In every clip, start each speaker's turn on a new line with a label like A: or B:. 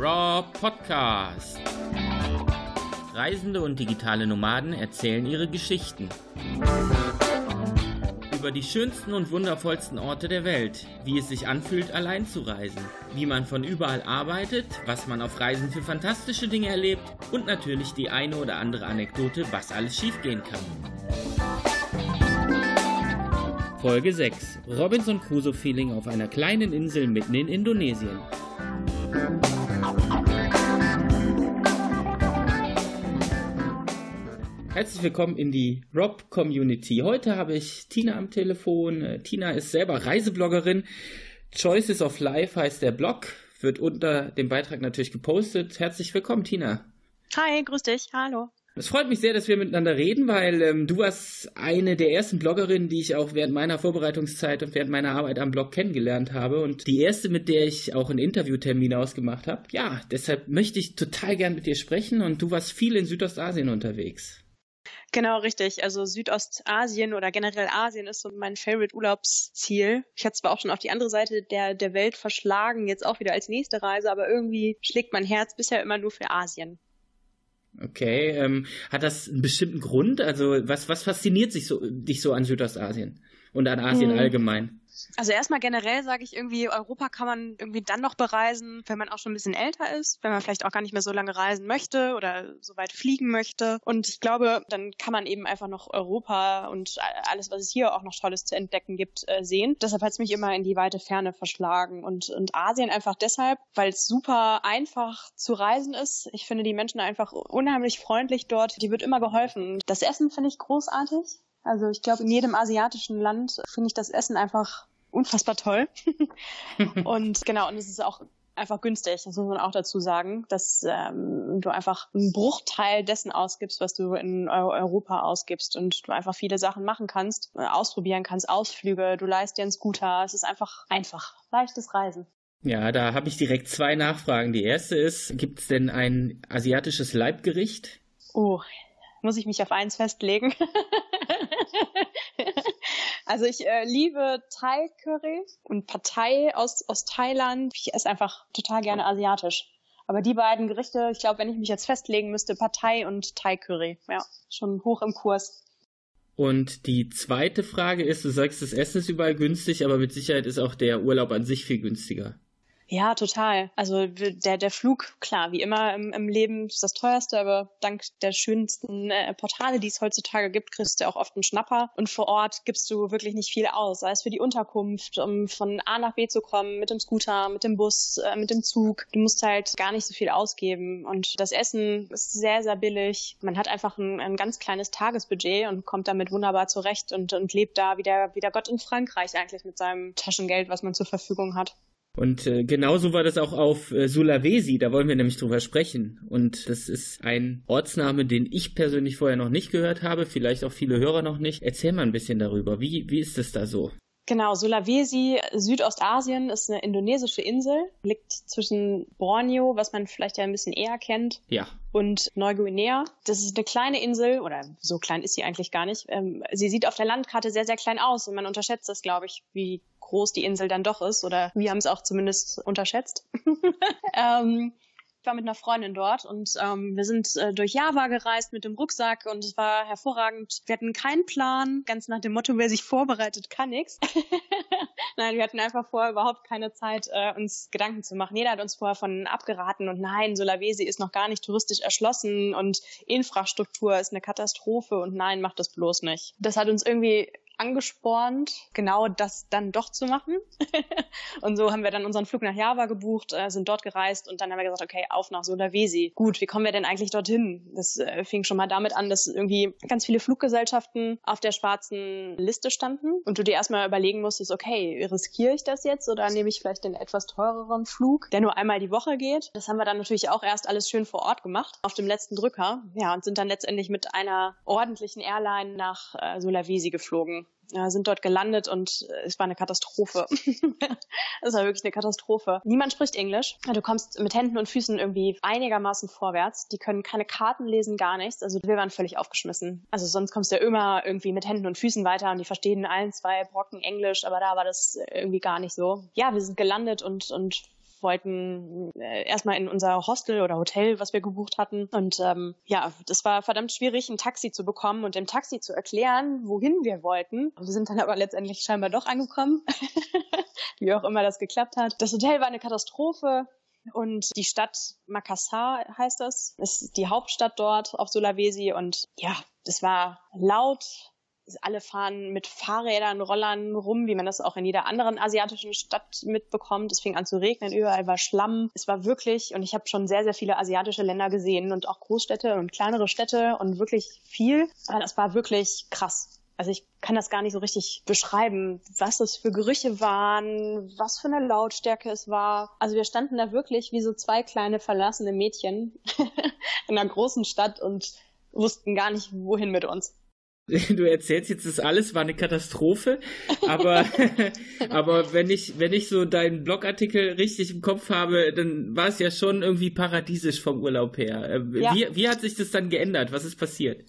A: Raw Podcast. Reisende und digitale Nomaden erzählen ihre Geschichten. Über die schönsten und wundervollsten Orte der Welt, wie es sich anfühlt, allein zu reisen, wie man von überall arbeitet, was man auf Reisen für fantastische Dinge erlebt und natürlich die eine oder andere Anekdote, was alles schiefgehen kann. Folge 6. Robinson Crusoe Feeling auf einer kleinen Insel mitten in Indonesien. Herzlich willkommen in die Rob Community. Heute habe ich Tina am Telefon. Äh, Tina ist selber Reisebloggerin. Choices of Life heißt der Blog, wird unter dem Beitrag natürlich gepostet. Herzlich willkommen, Tina.
B: Hi, grüß dich. Hallo.
A: Es freut mich sehr, dass wir miteinander reden, weil ähm, du warst eine der ersten Bloggerinnen, die ich auch während meiner Vorbereitungszeit und während meiner Arbeit am Blog kennengelernt habe und die erste, mit der ich auch einen Interviewtermin ausgemacht habe. Ja, deshalb möchte ich total gern mit dir sprechen und du warst viel in Südostasien unterwegs.
B: Genau, richtig. Also Südostasien oder generell Asien ist so mein Favorite Urlaubsziel. Ich hatte zwar auch schon auf die andere Seite der, der Welt verschlagen, jetzt auch wieder als nächste Reise, aber irgendwie schlägt mein Herz bisher immer nur für Asien.
A: Okay, ähm, hat das einen bestimmten Grund? Also was, was fasziniert sich so, dich so an Südostasien und an Asien hm. allgemein?
B: Also erstmal generell sage ich irgendwie, Europa kann man irgendwie dann noch bereisen, wenn man auch schon ein bisschen älter ist, wenn man vielleicht auch gar nicht mehr so lange reisen möchte oder so weit fliegen möchte. Und ich glaube, dann kann man eben einfach noch Europa und alles, was es hier auch noch Tolles zu entdecken gibt, äh, sehen. Deshalb hat es mich immer in die weite Ferne verschlagen. Und, und Asien einfach deshalb, weil es super einfach zu reisen ist. Ich finde die Menschen einfach unheimlich freundlich dort. Die wird immer geholfen. Das Essen finde ich großartig. Also ich glaube, in jedem asiatischen Land finde ich das Essen einfach unfassbar toll. und genau, und es ist auch einfach günstig, das muss man auch dazu sagen, dass ähm, du einfach einen Bruchteil dessen ausgibst, was du in Europa ausgibst und du einfach viele Sachen machen kannst, äh, ausprobieren kannst, Ausflüge, du leist dir einen Scooter, es ist einfach einfach, leichtes Reisen.
A: Ja, da habe ich direkt zwei Nachfragen. Die erste ist, gibt es denn ein asiatisches Leibgericht?
B: Oh, muss ich mich auf eins festlegen? Also ich äh, liebe Thai Curry und Partei aus, aus Thailand. Ich esse einfach total gerne asiatisch. Aber die beiden Gerichte, ich glaube, wenn ich mich jetzt festlegen müsste, Partei und Thai Curry. Ja, schon hoch im Kurs.
A: Und die zweite Frage ist, du sagst, das Essen ist überall günstig, aber mit Sicherheit ist auch der Urlaub an sich viel günstiger.
B: Ja, total. Also der, der Flug, klar, wie immer im, im Leben ist das teuerste, aber dank der schönsten äh, Portale, die es heutzutage gibt, kriegst du auch oft einen Schnapper. Und vor Ort gibst du wirklich nicht viel aus, sei es für die Unterkunft, um von A nach B zu kommen, mit dem Scooter, mit dem Bus, äh, mit dem Zug. Du musst halt gar nicht so viel ausgeben. Und das Essen ist sehr, sehr billig. Man hat einfach ein, ein ganz kleines Tagesbudget und kommt damit wunderbar zurecht und, und lebt da wie der, wie der Gott in Frankreich eigentlich mit seinem Taschengeld, was man zur Verfügung hat.
A: Und äh, genauso war das auch auf äh, Sulawesi, da wollen wir nämlich drüber sprechen. Und das ist ein Ortsname, den ich persönlich vorher noch nicht gehört habe, vielleicht auch viele Hörer noch nicht. Erzähl mal ein bisschen darüber. Wie, wie ist es da so?
B: Genau, Sulawesi, Südostasien, ist eine indonesische Insel, liegt zwischen Borneo, was man vielleicht ja ein bisschen eher kennt,
A: ja.
B: und Neuguinea. Das ist eine kleine Insel, oder so klein ist sie eigentlich gar nicht. Ähm, sie sieht auf der Landkarte sehr, sehr klein aus und man unterschätzt das, glaube ich, wie groß die Insel dann doch ist, oder wir haben es auch zumindest unterschätzt. ähm, ich war mit einer Freundin dort und ähm, wir sind äh, durch Java gereist mit dem Rucksack und es war hervorragend. Wir hatten keinen Plan, ganz nach dem Motto, wer sich vorbereitet, kann nichts. Nein, wir hatten einfach vorher überhaupt keine Zeit, äh, uns Gedanken zu machen. Jeder hat uns vorher von abgeraten und nein, Sulawesi ist noch gar nicht touristisch erschlossen und Infrastruktur ist eine Katastrophe und nein, macht das bloß nicht. Das hat uns irgendwie angespornt, genau das dann doch zu machen. und so haben wir dann unseren Flug nach Java gebucht, äh, sind dort gereist und dann haben wir gesagt, okay, auf nach Sulawesi. Gut, wie kommen wir denn eigentlich dorthin? Das äh, fing schon mal damit an, dass irgendwie ganz viele Fluggesellschaften auf der schwarzen Liste standen und du dir erstmal überlegen musstest, okay, riskiere ich das jetzt oder nehme ich vielleicht den etwas teureren Flug, der nur einmal die Woche geht? Das haben wir dann natürlich auch erst alles schön vor Ort gemacht, auf dem letzten Drücker. Ja, und sind dann letztendlich mit einer ordentlichen Airline nach äh, Sulawesi geflogen ja, sind dort gelandet und äh, es war eine Katastrophe. es war wirklich eine Katastrophe. Niemand spricht Englisch. Du kommst mit Händen und Füßen irgendwie einigermaßen vorwärts. Die können keine Karten lesen, gar nichts. Also wir waren völlig aufgeschmissen. Also sonst kommst du ja immer irgendwie mit Händen und Füßen weiter und die verstehen allen zwei Brocken Englisch, aber da war das irgendwie gar nicht so. Ja, wir sind gelandet und, und wollten äh, erstmal in unser Hostel oder Hotel, was wir gebucht hatten. Und ähm, ja, das war verdammt schwierig, ein Taxi zu bekommen und dem Taxi zu erklären, wohin wir wollten. Wir sind dann aber letztendlich scheinbar doch angekommen, wie auch immer das geklappt hat. Das Hotel war eine Katastrophe. Und die Stadt Makassar heißt das, ist die Hauptstadt dort auf Sulawesi. Und ja, das war laut, alle fahren mit Fahrrädern, Rollern rum, wie man das auch in jeder anderen asiatischen Stadt mitbekommt. Es fing an zu regnen, überall war Schlamm. Es war wirklich, und ich habe schon sehr, sehr viele asiatische Länder gesehen und auch Großstädte und kleinere Städte und wirklich viel. Aber das war wirklich krass. Also ich kann das gar nicht so richtig beschreiben, was es für Gerüche waren, was für eine Lautstärke es war. Also wir standen da wirklich wie so zwei kleine verlassene Mädchen in einer großen Stadt und wussten gar nicht, wohin mit uns.
A: Du erzählst jetzt, das alles war eine Katastrophe, aber, aber wenn ich, wenn ich so deinen Blogartikel richtig im Kopf habe, dann war es ja schon irgendwie paradiesisch vom Urlaub her. Äh, ja. Wie, wie hat sich das dann geändert? Was ist passiert?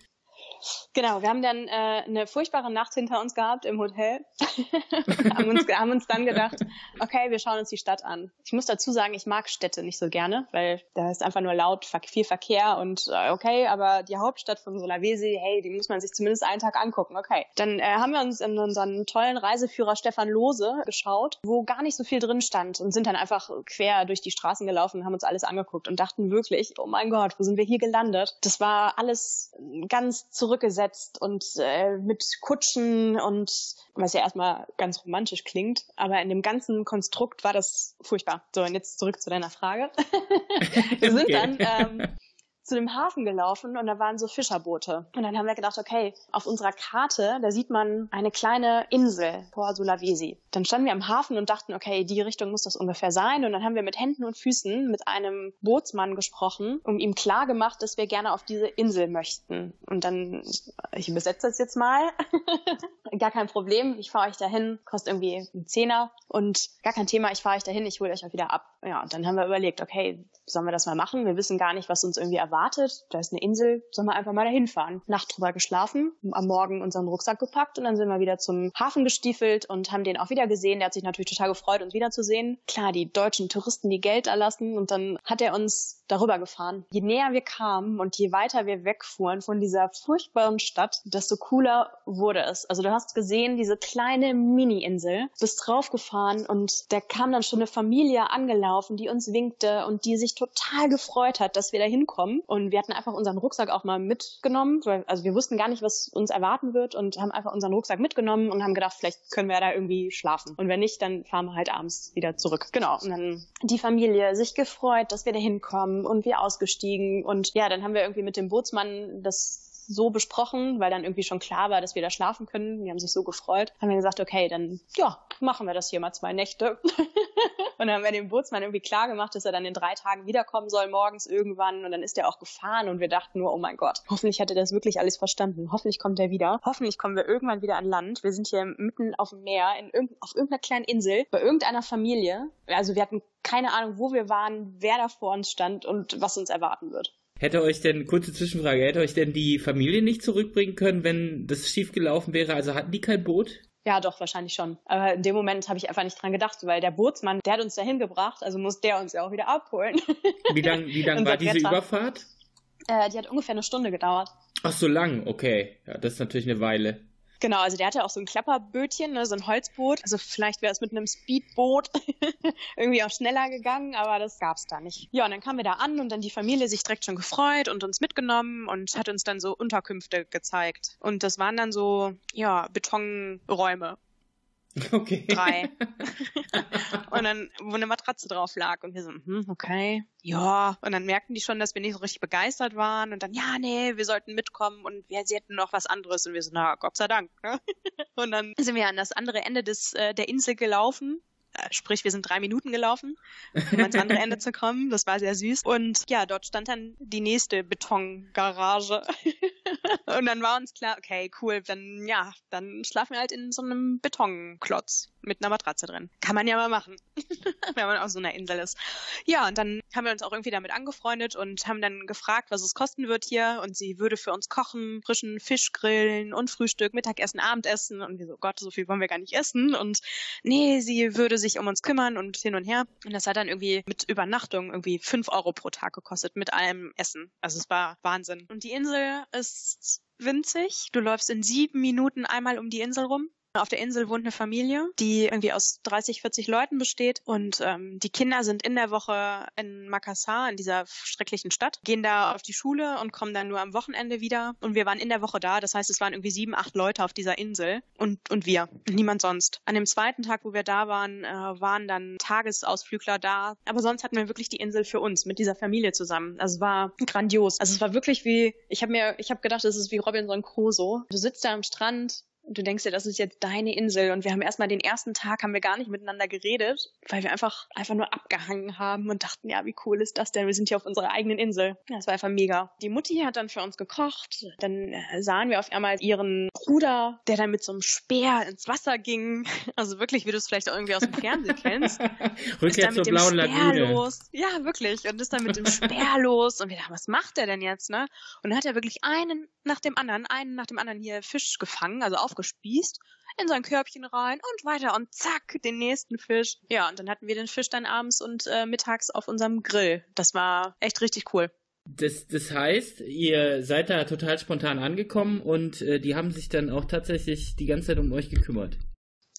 B: Genau, wir haben dann äh, eine furchtbare Nacht hinter uns gehabt im Hotel. haben, uns, haben uns dann gedacht, okay, wir schauen uns die Stadt an. Ich muss dazu sagen, ich mag Städte nicht so gerne, weil da ist einfach nur laut, viel Verkehr und äh, okay, aber die Hauptstadt von Sulawesi, hey, die muss man sich zumindest einen Tag angucken. Okay, dann äh, haben wir uns in unseren tollen Reiseführer Stefan Lose geschaut, wo gar nicht so viel drin stand und sind dann einfach quer durch die Straßen gelaufen, haben uns alles angeguckt und dachten wirklich, oh mein Gott, wo sind wir hier gelandet? Das war alles ganz zurück zurückgesetzt und äh, mit Kutschen und was ja erstmal ganz romantisch klingt, aber in dem ganzen Konstrukt war das furchtbar. So, und jetzt zurück zu deiner Frage. Wir sind dann ähm, zu dem Hafen gelaufen und da waren so Fischerboote. Und dann haben wir gedacht, okay, auf unserer Karte, da sieht man eine kleine Insel vor Sulawesi. Dann standen wir am Hafen und dachten, okay, die Richtung muss das ungefähr sein. Und dann haben wir mit Händen und Füßen mit einem Bootsmann gesprochen und ihm klar gemacht, dass wir gerne auf diese Insel möchten. Und dann, ich übersetze das jetzt mal. gar kein Problem, ich fahre euch dahin, kostet irgendwie einen Zehner und gar kein Thema, ich fahre euch dahin, ich hole euch auch wieder ab. Ja, und dann haben wir überlegt, okay, sollen wir das mal machen? Wir wissen gar nicht, was uns irgendwie erwartet. Da ist eine Insel, sollen wir einfach mal dahin fahren. Nacht drüber geschlafen, am Morgen unseren Rucksack gepackt und dann sind wir wieder zum Hafen gestiefelt und haben den auch wieder gesehen. Der hat sich natürlich total gefreut, uns wiederzusehen. Klar, die deutschen Touristen, die Geld erlassen und dann hat er uns darüber gefahren. Je näher wir kamen und je weiter wir wegfuhren von dieser furchtbaren Stadt, desto cooler wurde es. Also du hast gesehen, diese kleine Mini-Insel, bist draufgefahren und da kam dann schon eine Familie angelaufen, die uns winkte und die sich total gefreut hat, dass wir da hinkommen. Und wir hatten einfach unseren Rucksack auch mal mitgenommen, also wir wussten gar nicht, was uns erwarten wird und haben einfach unseren Rucksack mitgenommen und haben gedacht, vielleicht können wir da irgendwie schlafen. Und wenn nicht, dann fahren wir halt abends wieder zurück. Genau. Und dann die Familie sich gefreut, dass wir da hinkommen und wir ausgestiegen. Und ja, dann haben wir irgendwie mit dem Bootsmann das so besprochen, weil dann irgendwie schon klar war, dass wir da schlafen können. Die haben sich so gefreut. Haben wir gesagt, okay, dann ja, machen wir das hier mal zwei Nächte. und dann haben wir dem Bootsmann irgendwie klar gemacht, dass er dann in drei Tagen wiederkommen soll, morgens irgendwann. Und dann ist er auch gefahren und wir dachten nur, oh mein Gott, hoffentlich hat er das wirklich alles verstanden. Hoffentlich kommt er wieder. Hoffentlich kommen wir irgendwann wieder an Land. Wir sind hier mitten auf dem Meer, in irg auf irgendeiner kleinen Insel, bei irgendeiner Familie. Also wir hatten keine Ahnung, wo wir waren, wer da vor uns stand und was uns erwarten wird.
A: Hätte euch denn, kurze Zwischenfrage, hätte euch denn die Familie nicht zurückbringen können, wenn das schief gelaufen wäre? Also hatten die kein Boot?
B: Ja, doch, wahrscheinlich schon. Aber in dem Moment habe ich einfach nicht dran gedacht, weil der Bootsmann, der hat uns dahin gebracht, also muss der uns ja auch wieder abholen.
A: Wie lang, wie lang war diese Retter. Überfahrt?
B: Äh, die hat ungefähr eine Stunde gedauert.
A: Ach, so lang, okay. Ja, das ist natürlich eine Weile.
B: Genau, also der hatte auch so ein Klapperbötchen, ne, so ein Holzboot. Also vielleicht wäre es mit einem Speedboot irgendwie auch schneller gegangen, aber das gab's da nicht. Ja, und dann kamen wir da an und dann die Familie sich direkt schon gefreut und uns mitgenommen und hat uns dann so Unterkünfte gezeigt. Und das waren dann so, ja, Betonräume.
A: Okay.
B: Drei. und dann, wo eine Matratze drauf lag. Und wir so, hm, okay, ja. Und dann merkten die schon, dass wir nicht so richtig begeistert waren. Und dann, ja, nee, wir sollten mitkommen und wir, sie hätten noch was anderes. Und wir so, na, Gott sei Dank. Ne? Und dann sind wir an das andere Ende des, äh, der Insel gelaufen sprich, wir sind drei Minuten gelaufen, um ans andere Ende zu kommen. Das war sehr süß. Und ja, dort stand dann die nächste Betongarage. und dann war uns klar, okay, cool, dann ja, dann schlafen wir halt in so einem Betonklotz mit einer Matratze drin. Kann man ja mal machen, wenn man auf so einer Insel ist. Ja, und dann haben wir uns auch irgendwie damit angefreundet und haben dann gefragt, was es kosten wird hier. Und sie würde für uns kochen, frischen Fisch grillen und Frühstück, Mittagessen, Abendessen. Und wir so, Gott, so viel wollen wir gar nicht essen. Und nee, sie würde sich um uns kümmern und hin und her. Und das hat dann irgendwie mit Übernachtung irgendwie fünf Euro pro Tag gekostet mit allem Essen. Also es war Wahnsinn. Und die Insel ist winzig. Du läufst in sieben Minuten einmal um die Insel rum. Auf der Insel wohnt eine Familie, die irgendwie aus 30, 40 Leuten besteht und ähm, die Kinder sind in der Woche in Makassar, in dieser schrecklichen Stadt, gehen da auf die Schule und kommen dann nur am Wochenende wieder und wir waren in der Woche da, das heißt, es waren irgendwie sieben, acht Leute auf dieser Insel und, und wir, niemand sonst. An dem zweiten Tag, wo wir da waren, äh, waren dann Tagesausflügler da, aber sonst hatten wir wirklich die Insel für uns, mit dieser Familie zusammen. Also es war grandios. Also es war wirklich wie, ich habe mir, ich habe gedacht, es ist wie Robinson Crusoe. Du sitzt da am Strand, du denkst dir, das ist jetzt deine Insel. Und wir haben erstmal den ersten Tag haben wir gar nicht miteinander geredet, weil wir einfach, einfach nur abgehangen haben und dachten, ja, wie cool ist das denn? Wir sind hier auf unserer eigenen Insel. Ja, das war einfach mega. Die Mutti hat dann für uns gekocht. Dann äh, sahen wir auf einmal ihren Bruder, der dann mit so einem Speer ins Wasser ging. Also wirklich, wie du es vielleicht auch irgendwie aus dem Fernsehen kennst.
A: Rückkehr zur blauen Lagune.
B: Los. Ja, wirklich. Und ist dann mit dem Speer los. Und wir dachten, was macht der denn jetzt, ne? Und dann hat er wirklich einen nach dem anderen, einen nach dem anderen hier Fisch gefangen, also aufgefangen aufgespießt, in sein Körbchen rein und weiter und zack, den nächsten Fisch. Ja, und dann hatten wir den Fisch dann abends und äh, mittags auf unserem Grill. Das war echt richtig cool.
A: Das, das heißt, ihr seid da total spontan angekommen und äh, die haben sich dann auch tatsächlich die ganze Zeit um euch gekümmert.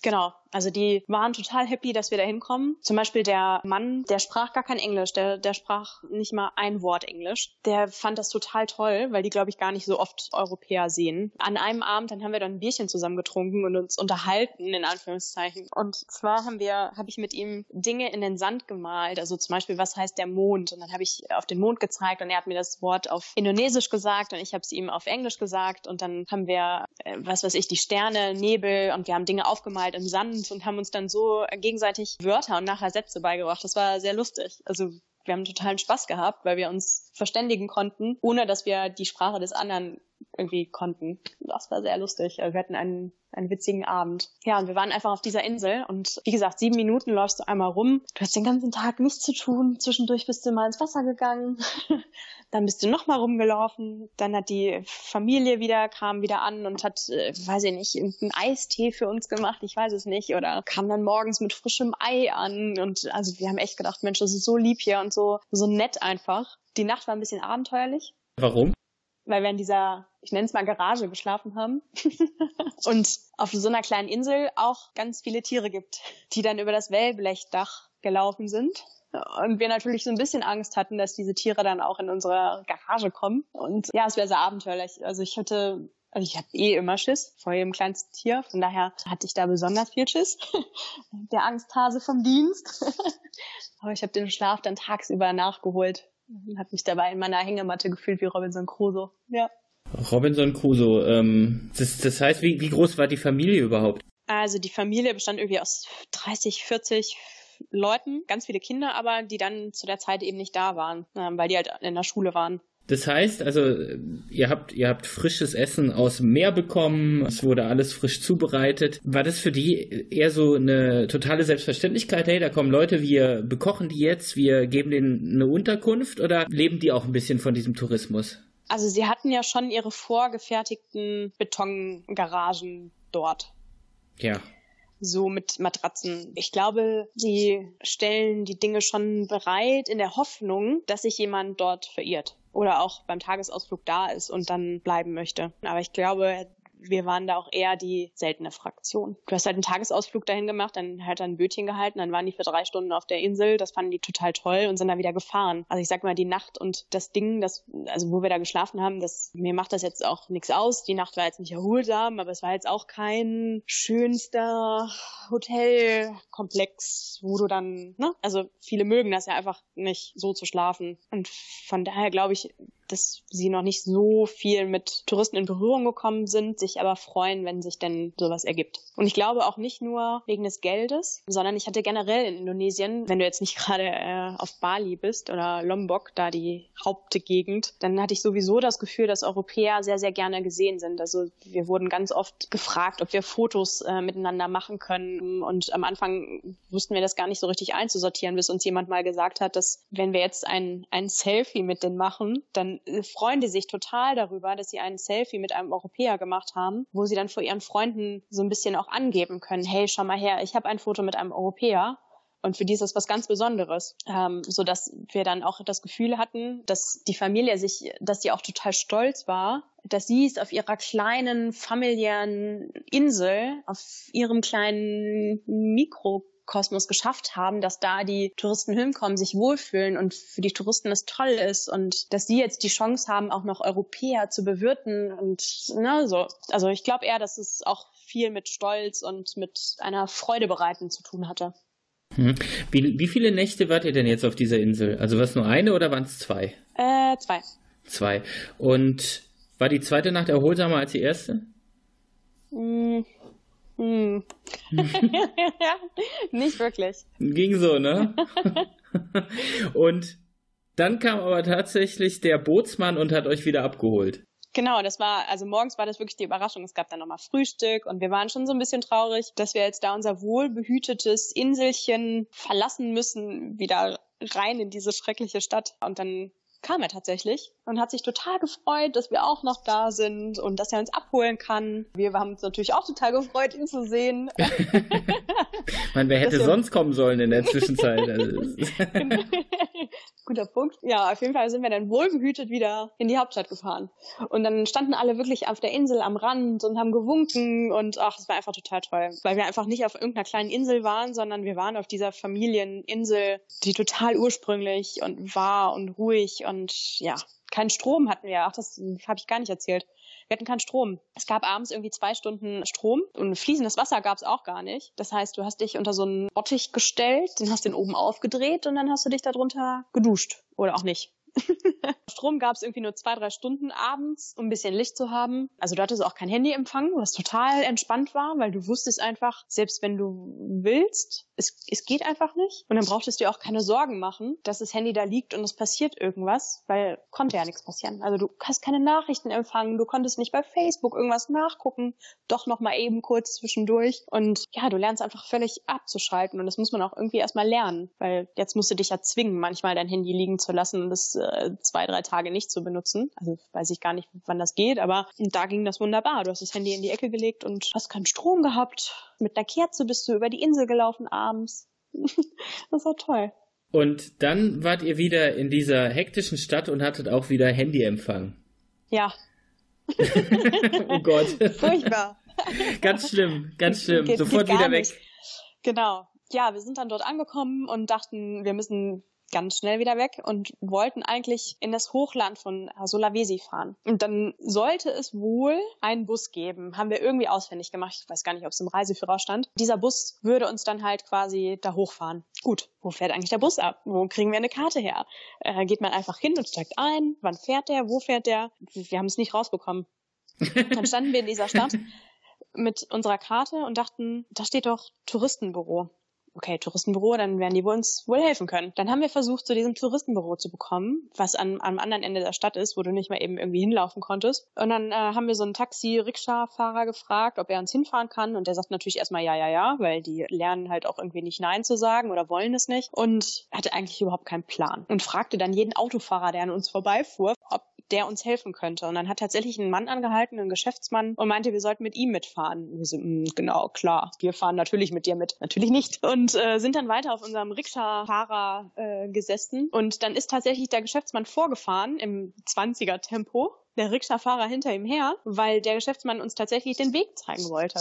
B: Genau. Also die waren total happy, dass wir da hinkommen. Zum Beispiel der Mann, der sprach gar kein Englisch, der, der sprach nicht mal ein Wort Englisch. Der fand das total toll, weil die, glaube ich, gar nicht so oft Europäer sehen. An einem Abend, dann haben wir dann ein Bierchen zusammen getrunken und uns unterhalten, in Anführungszeichen. Und zwar haben wir, habe ich mit ihm Dinge in den Sand gemalt. Also zum Beispiel, was heißt der Mond? Und dann habe ich auf den Mond gezeigt und er hat mir das Wort auf Indonesisch gesagt und ich habe es ihm auf Englisch gesagt. Und dann haben wir, äh, was weiß ich, die Sterne, Nebel und wir haben Dinge aufgemalt im Sand und haben uns dann so gegenseitig Wörter und nachher Sätze beigebracht. Das war sehr lustig. Also wir haben totalen Spaß gehabt, weil wir uns verständigen konnten, ohne dass wir die Sprache des anderen irgendwie konnten. Das war sehr lustig. Wir hatten einen, einen witzigen Abend. Ja, und wir waren einfach auf dieser Insel und wie gesagt, sieben Minuten läufst du einmal rum. Du hast den ganzen Tag nichts zu tun. Zwischendurch bist du mal ins Wasser gegangen. Dann bist du nochmal rumgelaufen. Dann hat die Familie wieder, kam wieder an und hat, äh, weiß ich nicht, irgendeinen Eistee für uns gemacht. Ich weiß es nicht. Oder kam dann morgens mit frischem Ei an. Und also wir haben echt gedacht, Mensch, das ist so lieb hier und so, so nett einfach. Die Nacht war ein bisschen abenteuerlich.
A: Warum?
B: Weil wir in dieser, ich nenne es mal Garage geschlafen haben. und auf so einer kleinen Insel auch ganz viele Tiere gibt, die dann über das Wellblechdach gelaufen sind und wir natürlich so ein bisschen Angst hatten, dass diese Tiere dann auch in unsere Garage kommen. Und ja, es wäre sehr abenteuerlich. Also ich hatte, also ich habe eh immer Schiss vor jedem kleinsten Tier. Von daher hatte ich da besonders viel Schiss. Der Angsthase vom Dienst. Aber ich habe den Schlaf dann tagsüber nachgeholt habe mich dabei in meiner Hängematte gefühlt wie Robinson Crusoe. Ja.
A: Robinson Crusoe. Ähm, das, das heißt, wie, wie groß war die Familie überhaupt?
B: Also die Familie bestand irgendwie aus 30, 40, Leuten, ganz viele Kinder aber, die dann zu der Zeit eben nicht da waren, ähm, weil die halt in der Schule waren.
A: Das heißt, also ihr habt ihr habt frisches Essen aus dem Meer bekommen, es wurde alles frisch zubereitet. War das für die eher so eine totale Selbstverständlichkeit? Hey, da kommen Leute, wir bekochen die jetzt, wir geben denen eine Unterkunft oder leben die auch ein bisschen von diesem Tourismus?
B: Also sie hatten ja schon ihre vorgefertigten Betongaragen dort.
A: Ja
B: so mit Matratzen. Ich glaube, sie stellen die Dinge schon bereit in der Hoffnung, dass sich jemand dort verirrt oder auch beim Tagesausflug da ist und dann bleiben möchte. Aber ich glaube, wir waren da auch eher die seltene Fraktion. Du hast halt einen Tagesausflug dahin gemacht, dann hat er ein Bötchen gehalten, dann waren die für drei Stunden auf der Insel, das fanden die total toll und sind dann wieder gefahren. Also ich sag mal, die Nacht und das Ding, das, also wo wir da geschlafen haben, das, mir macht das jetzt auch nichts aus. Die Nacht war jetzt nicht erholsam, aber es war jetzt auch kein schönster Hotelkomplex, wo du dann, ne, also viele mögen das ja einfach nicht so zu schlafen. Und von daher glaube ich, dass sie noch nicht so viel mit Touristen in Berührung gekommen sind, sich aber freuen, wenn sich denn sowas ergibt. Und ich glaube auch nicht nur wegen des Geldes, sondern ich hatte generell in Indonesien, wenn du jetzt nicht gerade äh, auf Bali bist oder Lombok, da die Hauptgegend, dann hatte ich sowieso das Gefühl, dass Europäer sehr, sehr gerne gesehen sind. Also wir wurden ganz oft gefragt, ob wir Fotos äh, miteinander machen können. Und am Anfang wussten wir das gar nicht so richtig einzusortieren, bis uns jemand mal gesagt hat, dass wenn wir jetzt ein, ein Selfie mit denen machen, dann äh, freuen die sich total darüber, dass sie ein Selfie mit einem Europäer gemacht haben, wo sie dann vor ihren Freunden so ein bisschen auch angeben können, hey, schau mal her, ich habe ein Foto mit einem Europäer. Und für die ist das was ganz Besonderes, ähm, so dass wir dann auch das Gefühl hatten, dass die Familie sich, dass sie auch total stolz war, dass sie es auf ihrer kleinen familiären Insel, auf ihrem kleinen Mikro Kosmos geschafft haben, dass da die Touristen hinkommen, sich wohlfühlen und für die Touristen es toll ist und dass sie jetzt die Chance haben, auch noch Europäer zu bewirten und ne, so. Also ich glaube eher, dass es auch viel mit Stolz und mit einer Freude bereiten zu tun hatte.
A: Hm. Wie, wie viele Nächte wart ihr denn jetzt auf dieser Insel? Also war es nur eine oder waren es zwei?
B: Äh, zwei.
A: Zwei. Und war die zweite Nacht erholsamer als die erste?
B: Hm. Hm. Nicht wirklich.
A: Ging so, ne? und dann kam aber tatsächlich der Bootsmann und hat euch wieder abgeholt.
B: Genau, das war, also morgens war das wirklich die Überraschung. Es gab dann nochmal Frühstück und wir waren schon so ein bisschen traurig, dass wir jetzt da unser wohlbehütetes Inselchen verlassen müssen, wieder rein in diese schreckliche Stadt. Und dann kam er tatsächlich und hat sich total gefreut, dass wir auch noch da sind und dass er uns abholen kann. Wir haben uns natürlich auch total gefreut, ihn zu sehen.
A: Man, wer hätte sonst kommen sollen in der Zwischenzeit? Also,
B: Guter Punkt. Ja, auf jeden Fall sind wir dann wohlbehütet wieder in die Hauptstadt gefahren. Und dann standen alle wirklich auf der Insel am Rand und haben gewunken und ach, es war einfach total toll. Weil wir einfach nicht auf irgendeiner kleinen Insel waren, sondern wir waren auf dieser Familieninsel, die total ursprünglich und war und ruhig und ja, keinen Strom hatten wir. Ach, das habe ich gar nicht erzählt. Wir hatten keinen Strom. Es gab abends irgendwie zwei Stunden Strom und fließendes Wasser gab es auch gar nicht. Das heißt, du hast dich unter so einen Bottich gestellt, den hast den oben aufgedreht und dann hast du dich darunter geduscht. Oder auch nicht. Strom gab es irgendwie nur zwei, drei Stunden abends, um ein bisschen Licht zu haben. Also du hattest auch kein Handyempfang, was total entspannt war, weil du wusstest einfach, selbst wenn du willst, es, es geht einfach nicht. Und dann brauchtest du dir auch keine Sorgen machen, dass das Handy da liegt und es passiert irgendwas, weil konnte ja nichts passieren. Also du hast keine Nachrichten empfangen, du konntest nicht bei Facebook irgendwas nachgucken, doch noch mal eben kurz zwischendurch. Und ja, du lernst einfach völlig abzuschalten und das muss man auch irgendwie erstmal lernen, weil jetzt musst du dich ja zwingen, manchmal dein Handy liegen zu lassen und das äh, zwei, drei Tage nicht zu benutzen. Also weiß ich gar nicht, wann das geht, aber da ging das wunderbar. Du hast das Handy in die Ecke gelegt und hast keinen Strom gehabt. Mit einer Kerze bist du über die Insel gelaufen abends. das war toll.
A: Und dann wart ihr wieder in dieser hektischen Stadt und hattet auch wieder Handyempfang.
B: Ja.
A: oh Gott.
B: Furchtbar.
A: ganz schlimm, ganz schlimm. Geht, Sofort geht wieder weg. Nicht.
B: Genau. Ja, wir sind dann dort angekommen und dachten, wir müssen ganz schnell wieder weg und wollten eigentlich in das Hochland von Sulawesi fahren. Und dann sollte es wohl einen Bus geben. Haben wir irgendwie auswendig gemacht. Ich weiß gar nicht, ob es im Reiseführer stand. Dieser Bus würde uns dann halt quasi da hochfahren. Gut, wo fährt eigentlich der Bus ab? Wo kriegen wir eine Karte her? Äh, geht man einfach hin und steigt ein? Wann fährt der? Wo fährt der? Wir haben es nicht rausbekommen. Dann standen wir in dieser Stadt mit unserer Karte und dachten, da steht doch Touristenbüro okay, Touristenbüro, dann werden die uns wohl helfen können. Dann haben wir versucht, zu diesem Touristenbüro zu bekommen, was an, am anderen Ende der Stadt ist, wo du nicht mal eben irgendwie hinlaufen konntest. Und dann äh, haben wir so einen Taxi-Rikscha-Fahrer gefragt, ob er uns hinfahren kann. Und der sagt natürlich erstmal ja, ja, ja, weil die lernen halt auch irgendwie nicht Nein zu sagen oder wollen es nicht. Und hatte eigentlich überhaupt keinen Plan. Und fragte dann jeden Autofahrer, der an uns vorbeifuhr, ob der uns helfen könnte. Und dann hat tatsächlich ein Mann angehalten, ein Geschäftsmann, und meinte, wir sollten mit ihm mitfahren. wir so, mm, genau, klar, wir fahren natürlich mit dir mit. Natürlich nicht. Und äh, sind dann weiter auf unserem Rikscha-Fahrer äh, gesessen. Und dann ist tatsächlich der Geschäftsmann vorgefahren im 20er-Tempo der Rikscha-Fahrer hinter ihm her, weil der Geschäftsmann uns tatsächlich den Weg zeigen wollte.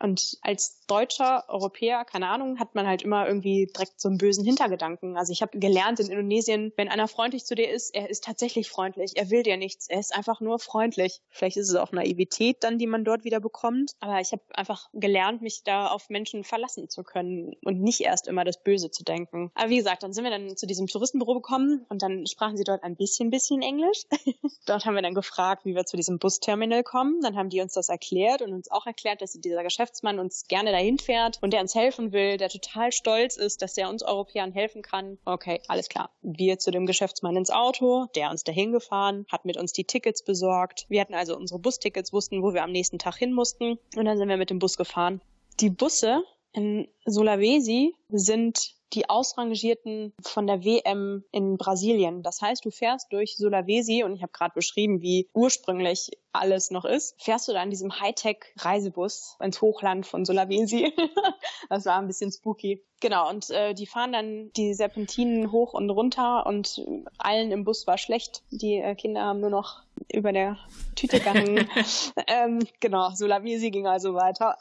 B: Und als deutscher Europäer, keine Ahnung, hat man halt immer irgendwie direkt so einen bösen Hintergedanken. Also ich habe gelernt in Indonesien, wenn einer freundlich zu dir ist, er ist tatsächlich freundlich. Er will dir nichts. Er ist einfach nur freundlich. Vielleicht ist es auch Naivität dann, die man dort wieder bekommt. Aber ich habe einfach gelernt, mich da auf Menschen verlassen zu können und nicht erst immer das Böse zu denken. Aber wie gesagt, dann sind wir dann zu diesem Touristenbüro gekommen und dann sprachen sie dort ein bisschen, bisschen Englisch. dort haben wir dann gefragt, wie wir zu diesem Busterminal kommen. Dann haben die uns das erklärt und uns auch erklärt, dass dieser Geschäftsmann uns gerne dahin fährt und der uns helfen will, der total stolz ist, dass er uns Europäern helfen kann. Okay, alles klar. Wir zu dem Geschäftsmann ins Auto, der uns dahin gefahren, hat mit uns die Tickets besorgt. Wir hatten also unsere Bustickets, wussten, wo wir am nächsten Tag hin mussten und dann sind wir mit dem Bus gefahren. Die Busse in Sulawesi sind die Ausrangierten von der WM in Brasilien. Das heißt, du fährst durch Sulawesi und ich habe gerade beschrieben, wie ursprünglich alles noch ist, fährst du da in diesem Hightech-Reisebus ins Hochland von Sulawesi. das war ein bisschen spooky. Genau, und äh, die fahren dann die Serpentinen hoch und runter und allen im Bus war schlecht. Die äh, Kinder haben nur noch über der Tüte gehangen. ähm, genau, Sulawesi ging also weiter.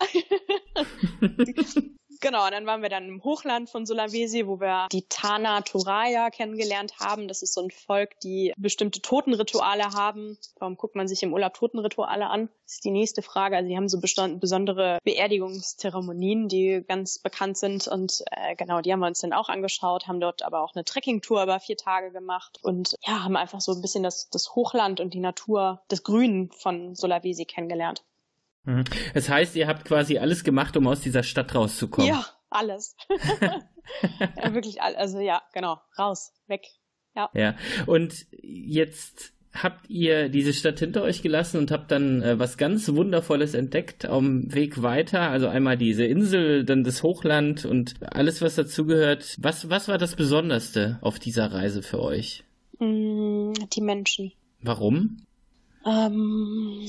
B: Genau, dann waren wir dann im Hochland von Sulawesi, wo wir die Tana Toraya kennengelernt haben. Das ist so ein Volk, die bestimmte Totenrituale haben. Warum guckt man sich im Urlaub Totenrituale an? Das ist die nächste Frage. Also sie haben so besondere Beerdigungszeremonien, die ganz bekannt sind. Und äh, genau, die haben wir uns dann auch angeschaut, haben dort aber auch eine Trekkingtour über vier Tage gemacht und ja, haben einfach so ein bisschen das, das Hochland und die Natur, das Grün von Sulawesi kennengelernt.
A: Mhm. Das heißt, ihr habt quasi alles gemacht, um aus dieser Stadt rauszukommen.
B: Ja, alles. ja, wirklich, all, also ja, genau, raus, weg. Ja.
A: Ja. Und jetzt habt ihr diese Stadt hinter euch gelassen und habt dann äh, was ganz Wundervolles entdeckt am Weg weiter. Also einmal diese Insel, dann das Hochland und alles, was dazugehört. Was, was war das Besonderste auf dieser Reise für euch?
B: Mm, die Menschen.
A: Warum?
B: Ähm,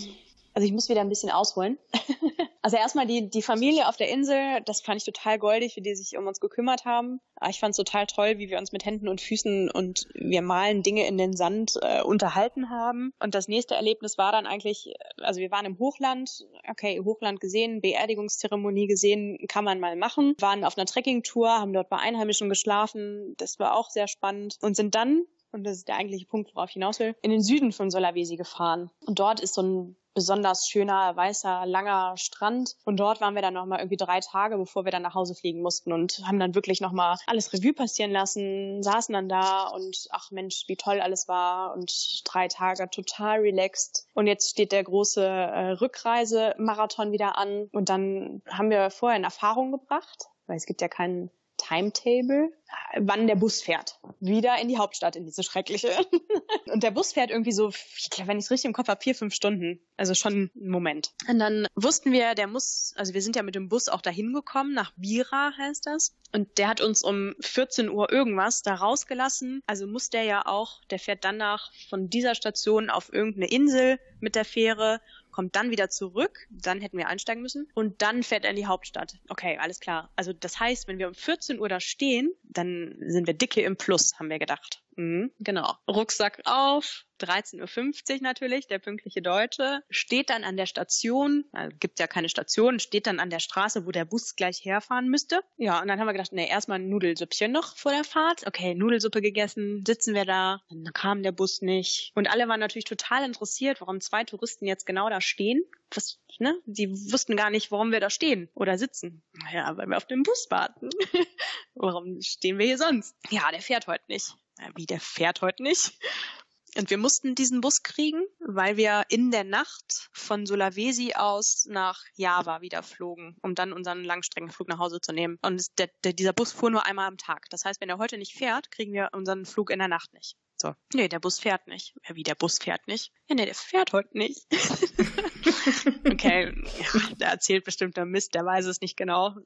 B: also ich muss wieder ein bisschen ausholen. also erstmal die, die Familie auf der Insel, das fand ich total goldig, wie die sich um uns gekümmert haben. Ah, ich fand es total toll, wie wir uns mit Händen und Füßen und wir malen Dinge in den Sand äh, unterhalten haben. Und das nächste Erlebnis war dann eigentlich, also wir waren im Hochland, okay, Hochland gesehen, Beerdigungszeremonie gesehen, kann man mal machen. Waren auf einer Trekkingtour, haben dort bei Einheimischen geschlafen, das war auch sehr spannend und sind dann und das ist der eigentliche Punkt, worauf ich hinaus will, in den Süden von Sulawesi gefahren. Und dort ist so ein besonders schöner, weißer, langer Strand. Und dort waren wir dann nochmal irgendwie drei Tage, bevor wir dann nach Hause fliegen mussten und haben dann wirklich nochmal alles Revue passieren lassen, saßen dann da und ach Mensch, wie toll alles war und drei Tage total relaxed. Und jetzt steht der große äh, Rückreisemarathon wieder an und dann haben wir vorher in Erfahrung gebracht, weil es gibt ja keinen Timetable, wann der Bus fährt. Wieder in die Hauptstadt, in diese schreckliche. und der Bus fährt irgendwie so, ich glaube, wenn ich es richtig im Kopf habe, vier, fünf Stunden. Also schon ein Moment. Und dann wussten wir, der muss, also wir sind ja mit dem Bus auch dahin gekommen, nach Bira heißt das. Und der hat uns um 14 Uhr irgendwas da rausgelassen. Also muss der ja auch, der fährt danach von dieser Station auf irgendeine Insel mit der Fähre kommt dann wieder zurück, dann hätten wir einsteigen müssen und dann fährt er in die Hauptstadt. Okay, alles klar. Also das heißt, wenn wir um 14 Uhr da stehen, dann sind wir dicke im Plus, haben wir gedacht. Mhm, genau. Rucksack auf, 13.50 Uhr natürlich, der pünktliche Deutsche, steht dann an der Station, also gibt ja keine Station, steht dann an der Straße, wo der Bus gleich herfahren müsste. Ja, und dann haben wir gedacht, nee, erstmal ein Nudelsüppchen noch vor der Fahrt. Okay, Nudelsuppe gegessen, sitzen wir da, dann kam der Bus nicht. Und alle waren natürlich total interessiert, warum zwei Touristen jetzt genau da stehen. Was, ne? Die wussten gar nicht, warum wir da stehen oder sitzen. Ja, weil wir auf den Bus warten. warum stehen wir hier sonst? Ja, der fährt heute nicht. Wie, der fährt heute nicht? Und wir mussten diesen Bus kriegen, weil wir in der Nacht von Sulawesi aus nach Java wieder flogen, um dann unseren Langstreckenflug nach Hause zu nehmen. Und der, der, dieser Bus fuhr nur einmal am Tag. Das heißt, wenn er heute nicht fährt, kriegen wir unseren Flug in der Nacht nicht. So. Nee, der Bus fährt nicht. Ja, wie der Bus fährt nicht? Ja, nee, der fährt heute nicht. okay, ja, der erzählt bestimmt der Mist, der weiß es nicht genau.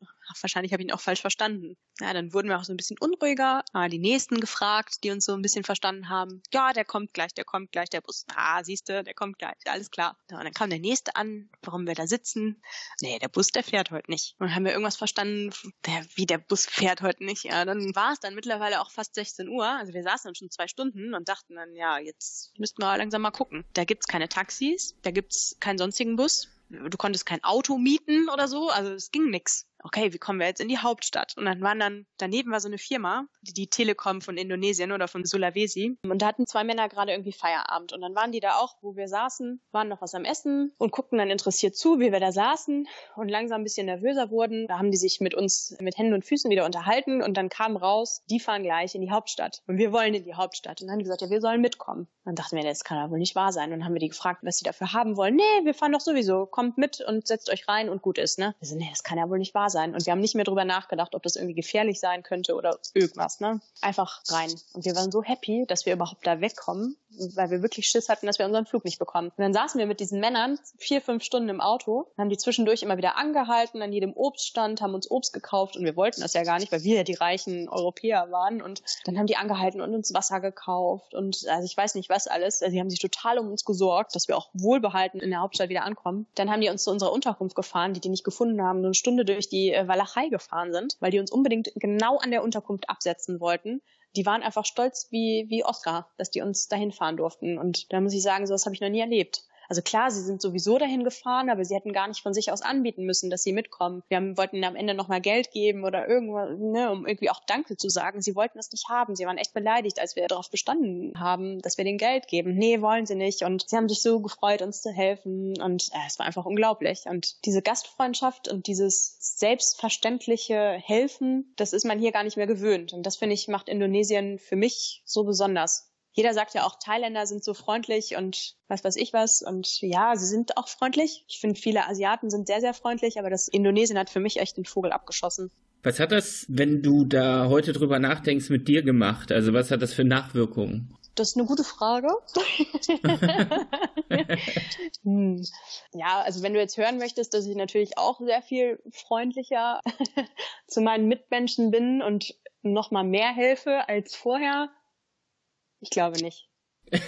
B: Wahrscheinlich habe ich ihn auch falsch verstanden. Ja, dann wurden wir auch so ein bisschen unruhiger. Ah, die Nächsten gefragt, die uns so ein bisschen verstanden haben. Ja, der kommt gleich, der kommt gleich, der Bus. Ah, siehste, der kommt gleich, alles klar. Ja, und dann kam der Nächste an, warum wir da sitzen. Nee, der Bus, der fährt heute nicht. Und dann haben wir irgendwas verstanden, der, wie der Bus fährt heute nicht. Ja, dann war es dann mittlerweile auch fast 16 Uhr. Also wir saßen dann schon zwei Stunden und dachten dann, ja, jetzt müssten wir langsam mal gucken. Da gibt's keine Taxis, da gibt's keinen sonstigen Bus. du konntest kein Auto mieten oder so, also es ging nix okay, wie kommen wir jetzt in die Hauptstadt? Und dann waren dann, daneben war so eine Firma, die, die Telekom von Indonesien oder von Sulawesi. Und da hatten zwei Männer gerade irgendwie Feierabend. Und dann waren die da auch, wo wir saßen, waren noch was am Essen und guckten dann interessiert zu, wie wir da saßen und langsam ein bisschen nervöser wurden. Da haben die sich mit uns mit Händen und Füßen wieder unterhalten und dann kam raus, die fahren gleich in die Hauptstadt. Und wir wollen in die Hauptstadt. Und dann haben die gesagt, ja, wir sollen mitkommen. Dann dachten wir, das kann ja wohl nicht wahr sein. Und dann haben wir die gefragt, was sie dafür haben wollen. Nee, wir fahren doch sowieso. Kommt mit und setzt euch rein und gut ist, ne? Wir so, nee, das kann ja wohl nicht wahr sein. Und wir haben nicht mehr drüber nachgedacht, ob das irgendwie gefährlich sein könnte oder irgendwas, ne? Einfach rein. Und wir waren so happy, dass wir überhaupt da wegkommen, weil wir wirklich Schiss hatten, dass wir unseren Flug nicht bekommen. Und dann saßen wir mit diesen Männern vier, fünf Stunden im Auto, haben die zwischendurch immer wieder angehalten an jedem Obststand, haben uns Obst gekauft und wir wollten das ja gar nicht, weil wir ja die reichen Europäer waren. Und dann haben die angehalten und uns Wasser gekauft und also ich weiß nicht was alles. Also die haben sich total um uns gesorgt, dass wir auch wohlbehalten in der Hauptstadt wieder ankommen. Dann haben die uns zu unserer Unterkunft gefahren, die die nicht gefunden haben, eine Stunde durch die äh, Walachei gefahren sind, weil die uns unbedingt genau an der Unterkunft absetzen wollten die waren einfach stolz wie, wie Oscar, dass die uns dahin fahren durften. Und da muss ich sagen, sowas habe ich noch nie erlebt. Also klar, sie sind sowieso dahin gefahren, aber sie hätten gar nicht von sich aus anbieten müssen, dass sie mitkommen. Wir haben, wollten am Ende nochmal Geld geben oder irgendwas, ne, um irgendwie auch Danke zu sagen. Sie wollten das nicht haben. Sie waren echt beleidigt, als wir darauf bestanden haben, dass wir denen Geld geben. Nee, wollen sie nicht. Und sie haben sich so gefreut, uns zu helfen. Und äh, es war einfach unglaublich. Und diese Gastfreundschaft und dieses selbstverständliche Helfen, das ist man hier gar nicht mehr gewöhnt. Und das finde ich macht Indonesien für mich so besonders jeder sagt ja auch, Thailänder sind so freundlich und was weiß ich was. Und ja, sie sind auch freundlich. Ich finde, viele Asiaten sind sehr, sehr freundlich, aber das Indonesien hat für mich echt den Vogel abgeschossen.
A: Was hat das, wenn du da heute drüber nachdenkst, mit dir gemacht? Also was hat das für Nachwirkungen?
B: Das ist eine gute Frage. hm. Ja, also wenn du jetzt hören möchtest, dass ich natürlich auch sehr viel freundlicher zu meinen Mitmenschen bin und noch mal mehr helfe als vorher, ich glaube nicht.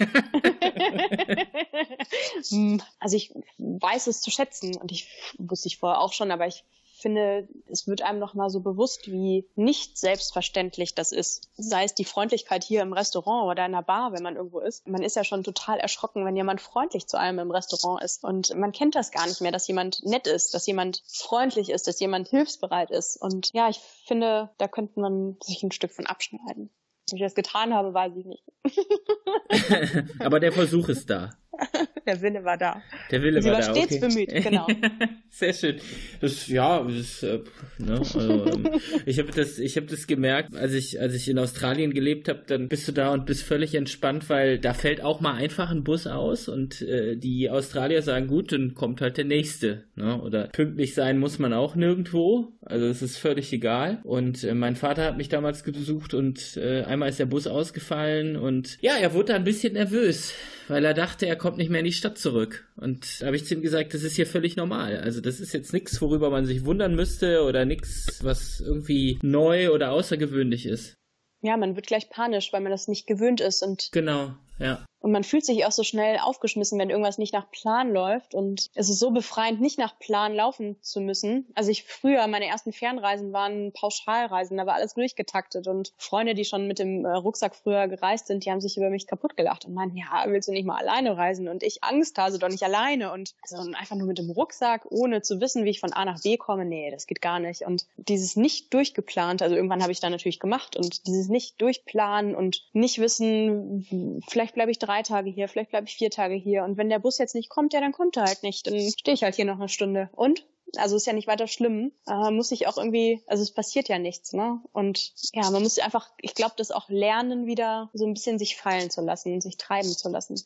B: Hm, also ich weiß es zu schätzen und ich wusste ich vorher auch schon, aber ich finde, es wird einem noch mal so bewusst, wie nicht selbstverständlich das ist. Sei es die Freundlichkeit hier im Restaurant oder in der Bar, wenn man irgendwo ist. Man ist ja schon total erschrocken, wenn jemand freundlich zu einem im Restaurant ist. Und man kennt das gar nicht mehr, dass jemand nett ist, dass jemand freundlich ist, dass jemand hilfsbereit ist. Und ja, ich finde, da könnte man sich ein Stück von abschneiden. Wie ich das getan habe, weiß ich nicht.
A: Aber der Versuch ist da.
B: Der Wille war da.
A: Der Wille Sie war, war
B: da. stets okay. bemüht, genau.
A: Sehr schön. Das, ja, das, äh, ne, also, ähm, ich habe das, ich habe das gemerkt, als ich, als ich in Australien gelebt habe, dann bist du da und bist völlig entspannt, weil da fällt auch mal einfach ein Bus aus und äh, die Australier sagen, gut, dann kommt halt der nächste. Ne? Oder pünktlich sein muss man auch nirgendwo. Also es ist völlig egal. Und äh, mein Vater hat mich damals gesucht und äh, einmal ist der Bus ausgefallen und ja, er wurde da ein bisschen nervös weil er dachte, er kommt nicht mehr in die Stadt zurück. Und da habe ich zu ihm gesagt, das ist hier völlig normal. Also das ist jetzt nichts, worüber man sich wundern müsste oder nichts, was irgendwie neu oder außergewöhnlich ist.
B: Ja, man wird gleich panisch, weil man das nicht gewöhnt ist und
A: genau, ja.
B: Und man fühlt sich auch so schnell aufgeschmissen, wenn irgendwas nicht nach Plan läuft. Und es ist so befreiend, nicht nach Plan laufen zu müssen. Also ich früher, meine ersten Fernreisen waren Pauschalreisen, da war alles durchgetaktet. Und Freunde, die schon mit dem äh, Rucksack früher gereist sind, die haben sich über mich kaputt gelacht und meinten, ja, willst du nicht mal alleine reisen? Und ich Angst habe, doch nicht alleine. Und also einfach nur mit dem Rucksack, ohne zu wissen, wie ich von A nach B komme, nee, das geht gar nicht. Und dieses nicht durchgeplant, also irgendwann habe ich da natürlich gemacht und dieses nicht durchplanen und nicht wissen, vielleicht bleibe ich drei drei Tage hier, vielleicht bleibe ich vier Tage hier. Und wenn der Bus jetzt nicht kommt, ja, dann kommt er halt nicht. Dann stehe ich halt hier noch eine Stunde. Und? Also ist ja nicht weiter schlimm. Äh, muss ich auch irgendwie, also es passiert ja nichts, ne? Und ja, man muss einfach, ich glaube, das auch lernen, wieder so ein bisschen sich fallen zu lassen, sich treiben zu lassen.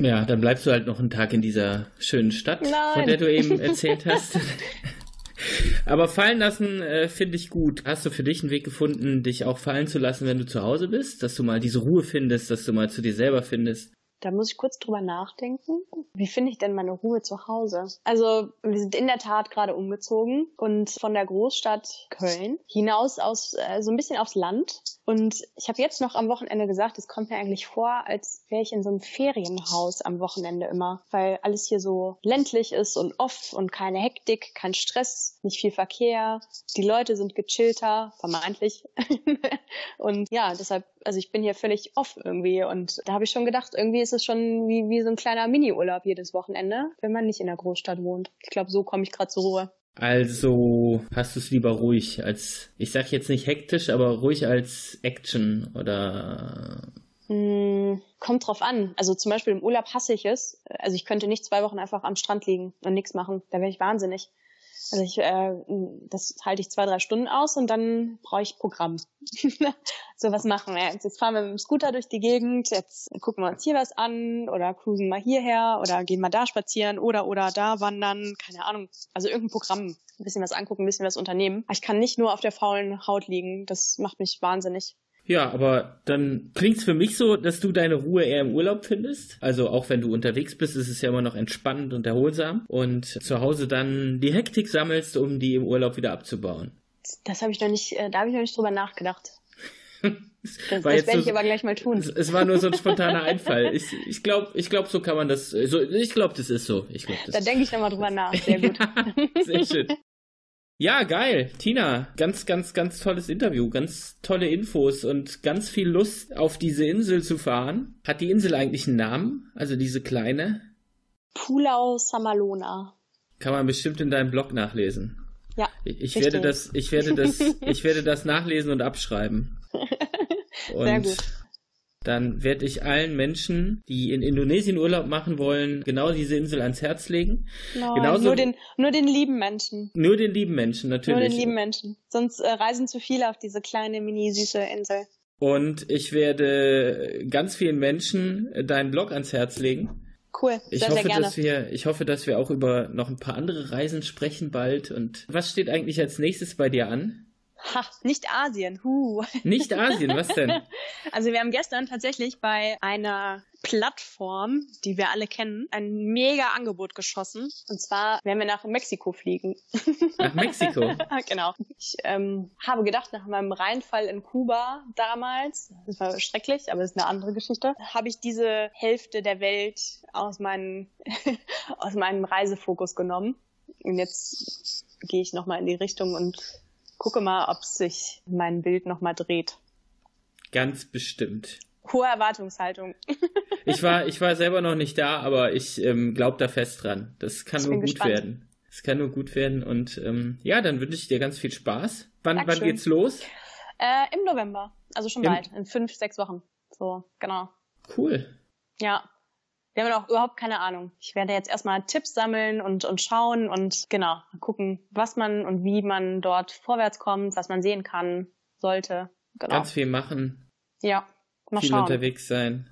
A: Ja, dann bleibst du halt noch einen Tag in dieser schönen Stadt, Nein. von der du eben erzählt hast. Aber fallen lassen äh, finde ich gut. Hast du für dich einen Weg gefunden, dich auch fallen zu lassen, wenn du zu Hause bist? Dass du mal diese Ruhe findest, dass du mal zu dir selber findest?
B: Da muss ich kurz drüber nachdenken. Wie finde ich denn meine Ruhe zu Hause? Also, wir sind in der Tat gerade umgezogen und von der Großstadt Köln hinaus aus äh, so ein bisschen aufs Land Und ich habe jetzt noch am Wochenende gesagt, es kommt mir eigentlich vor, als wäre ich in so einem Ferienhaus am Wochenende immer, weil alles hier so ländlich ist und off und keine Hektik, kein Stress, nicht viel Verkehr. Die Leute sind gechillter, vermeintlich. und ja, deshalb, also ich bin hier völlig off irgendwie. Und da habe ich schon gedacht, irgendwie ist es schon wie, wie so ein kleiner Mini-Urlaub jedes Wochenende, wenn man nicht in der Großstadt wohnt. Ich glaube, so komme ich gerade zur Ruhe.
A: Also hast du es lieber ruhig als, ich sag jetzt nicht hektisch, aber ruhig als Action oder
B: hm, kommt drauf an. Also zum Beispiel im Urlaub hasse ich es. Also ich könnte nicht zwei Wochen einfach am Strand liegen und nichts machen. Da wäre ich wahnsinnig. Also ich, äh, das halte ich zwei, drei Stunden aus und dann brauche ich Programm. so was machen wir jetzt. Jetzt fahren wir mit dem Scooter durch die Gegend, jetzt gucken wir uns hier was an oder cruisen mal hierher oder gehen mal da spazieren oder oder da wandern, keine Ahnung. Also irgendein Programm, ein bisschen was angucken, ein bisschen was unternehmen. Aber ich kann nicht nur auf der faulen Haut liegen. Das macht mich wahnsinnig.
A: Ja, aber dann klingt's für mich so, dass du deine Ruhe eher im Urlaub findest. Also auch wenn du unterwegs bist, ist es ja immer noch entspannend und erholsam. Und zu Hause dann die Hektik sammelst, um die im Urlaub wieder abzubauen.
B: Das habe ich noch nicht, äh, da habe ich noch nicht drüber nachgedacht. Das, das werde ich aber gleich mal tun.
A: Es, es, war nur so ein spontaner Einfall. Ich, ich glaube, ich glaub, so kann man das. So, ich glaube, das ist so. Ich glaub,
B: das da denke ich nochmal drüber nach. Sehr gut.
A: Sehr schön. Ja, geil. Tina, ganz, ganz, ganz tolles Interview, ganz tolle Infos und ganz viel Lust auf diese Insel zu fahren. Hat die Insel eigentlich einen Namen? Also diese kleine?
B: Pulau Samalona.
A: Kann man bestimmt in deinem Blog nachlesen.
B: Ja.
A: Ich, ich werde das, ich werde das, ich werde das nachlesen und abschreiben.
B: Und Sehr gut
A: dann werde ich allen Menschen, die in Indonesien Urlaub machen wollen, genau diese Insel ans Herz legen.
B: No, Genauso, nur, den, nur den lieben Menschen.
A: Nur den lieben Menschen, natürlich.
B: Nur den lieben Menschen. Sonst äh, reisen zu viele auf diese kleine, mini süße Insel.
A: Und ich werde ganz vielen Menschen deinen Blog ans Herz legen.
B: Cool,
A: sehr, ich hoffe, sehr gerne. Dass wir, ich hoffe, dass wir auch über noch ein paar andere Reisen sprechen bald. Und was steht eigentlich als nächstes bei dir an?
B: Ha, nicht Asien. Huh.
A: Nicht Asien, was denn?
B: Also wir haben gestern tatsächlich bei einer Plattform, die wir alle kennen, ein mega Angebot geschossen. Und zwar werden wir nach Mexiko fliegen.
A: Nach Mexiko?
B: genau. Ich ähm, habe gedacht, nach meinem Reinfall in Kuba damals, das war schrecklich, aber das ist eine andere Geschichte, habe ich diese Hälfte der Welt aus, meinen, aus meinem Reisefokus genommen. Und jetzt gehe ich nochmal in die Richtung und gucke mal, ob sich mein Bild nochmal dreht.
A: Ganz bestimmt.
B: Hohe Erwartungshaltung.
A: ich war, ich war selber noch nicht da, aber ich ähm, glaube da fest dran. Das kann ich nur gut gespannt. werden. Es kann nur gut werden und ähm, ja, dann wünsche ich dir ganz viel Spaß. Wann, wann geht's los?
B: Äh, Im November, also schon Im bald, in fünf, sechs Wochen. So, genau.
A: Cool.
B: Ja, wir haben auch überhaupt keine Ahnung. Ich werde jetzt erstmal Tipps sammeln und, und schauen und genau, gucken, was man und wie man dort vorwärts kommt, was man sehen kann, sollte. Genau.
A: Ganz viel machen.
B: Ja,
A: mal viel schauen. unterwegs sein.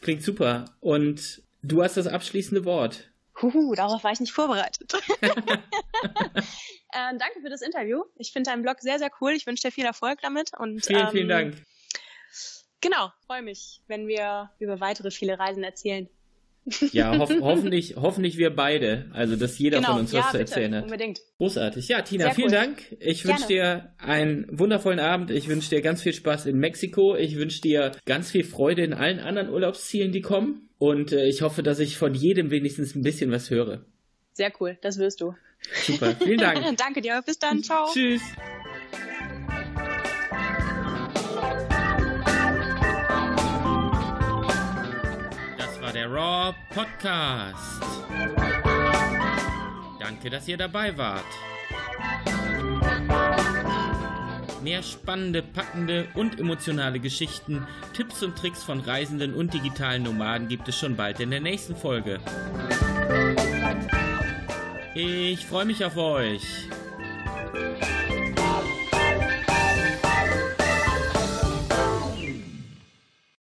A: Klingt super. Und du hast das abschließende Wort.
B: Huhu, darauf war ich nicht vorbereitet. äh, danke für das Interview. Ich finde deinen Blog sehr, sehr cool. Ich wünsche dir viel Erfolg damit. Und,
A: vielen, ähm, vielen Dank.
B: Genau, freue mich, wenn wir über weitere viele Reisen erzählen.
A: Ja, hof hoffentlich, hoffentlich wir beide. Also, dass jeder genau. von uns
B: ja,
A: was zu
B: bitte,
A: erzählen hat.
B: Unbedingt.
A: Großartig. Ja, Tina, Sehr vielen cool. Dank. Ich wünsche dir einen wundervollen Abend. Ich wünsche dir ganz viel Spaß in Mexiko. Ich wünsche dir ganz viel Freude in allen anderen Urlaubszielen, die kommen. Und äh, ich hoffe, dass ich von jedem wenigstens ein bisschen was höre.
B: Sehr cool. Das wirst du.
A: Super. Vielen Dank.
B: Danke dir. Bis dann. Ciao.
A: Tschüss. Der Raw Podcast. Danke, dass ihr dabei wart. Mehr spannende, packende und emotionale Geschichten, Tipps und Tricks von Reisenden und digitalen Nomaden gibt es schon bald in der nächsten Folge. Ich freue mich auf euch.